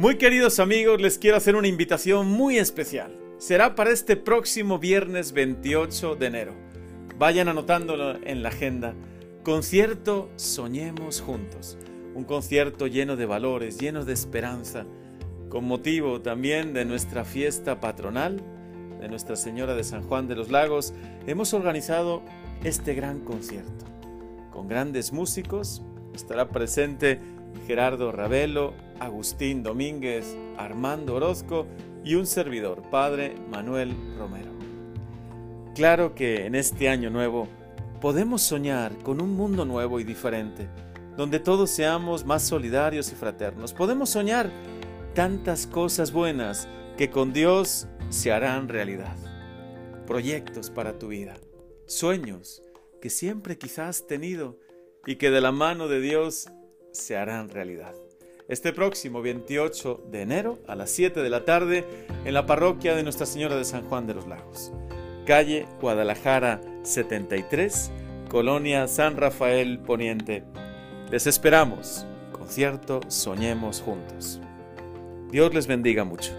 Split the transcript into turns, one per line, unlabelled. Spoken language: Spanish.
Muy queridos amigos, les quiero hacer una invitación muy especial. Será para este próximo viernes 28 de enero. Vayan anotándolo en la agenda. Concierto Soñemos Juntos. Un concierto lleno de valores, lleno de esperanza, con motivo también de nuestra fiesta patronal, de Nuestra Señora de San Juan de los Lagos. Hemos organizado este gran concierto. Con grandes músicos, estará presente Gerardo Ravelo, Agustín Domínguez, Armando Orozco y un servidor, Padre Manuel Romero. Claro que en este año nuevo podemos soñar con un mundo nuevo y diferente, donde todos seamos más solidarios y fraternos. Podemos soñar tantas cosas buenas que con Dios se harán realidad. Proyectos para tu vida, sueños que siempre quizás has tenido y que de la mano de Dios se harán realidad. Este próximo 28 de enero a las 7 de la tarde en la parroquia de Nuestra Señora de San Juan de los Lagos, calle Guadalajara 73, Colonia San Rafael Poniente. Les esperamos. Concierto Soñemos Juntos. Dios les bendiga mucho.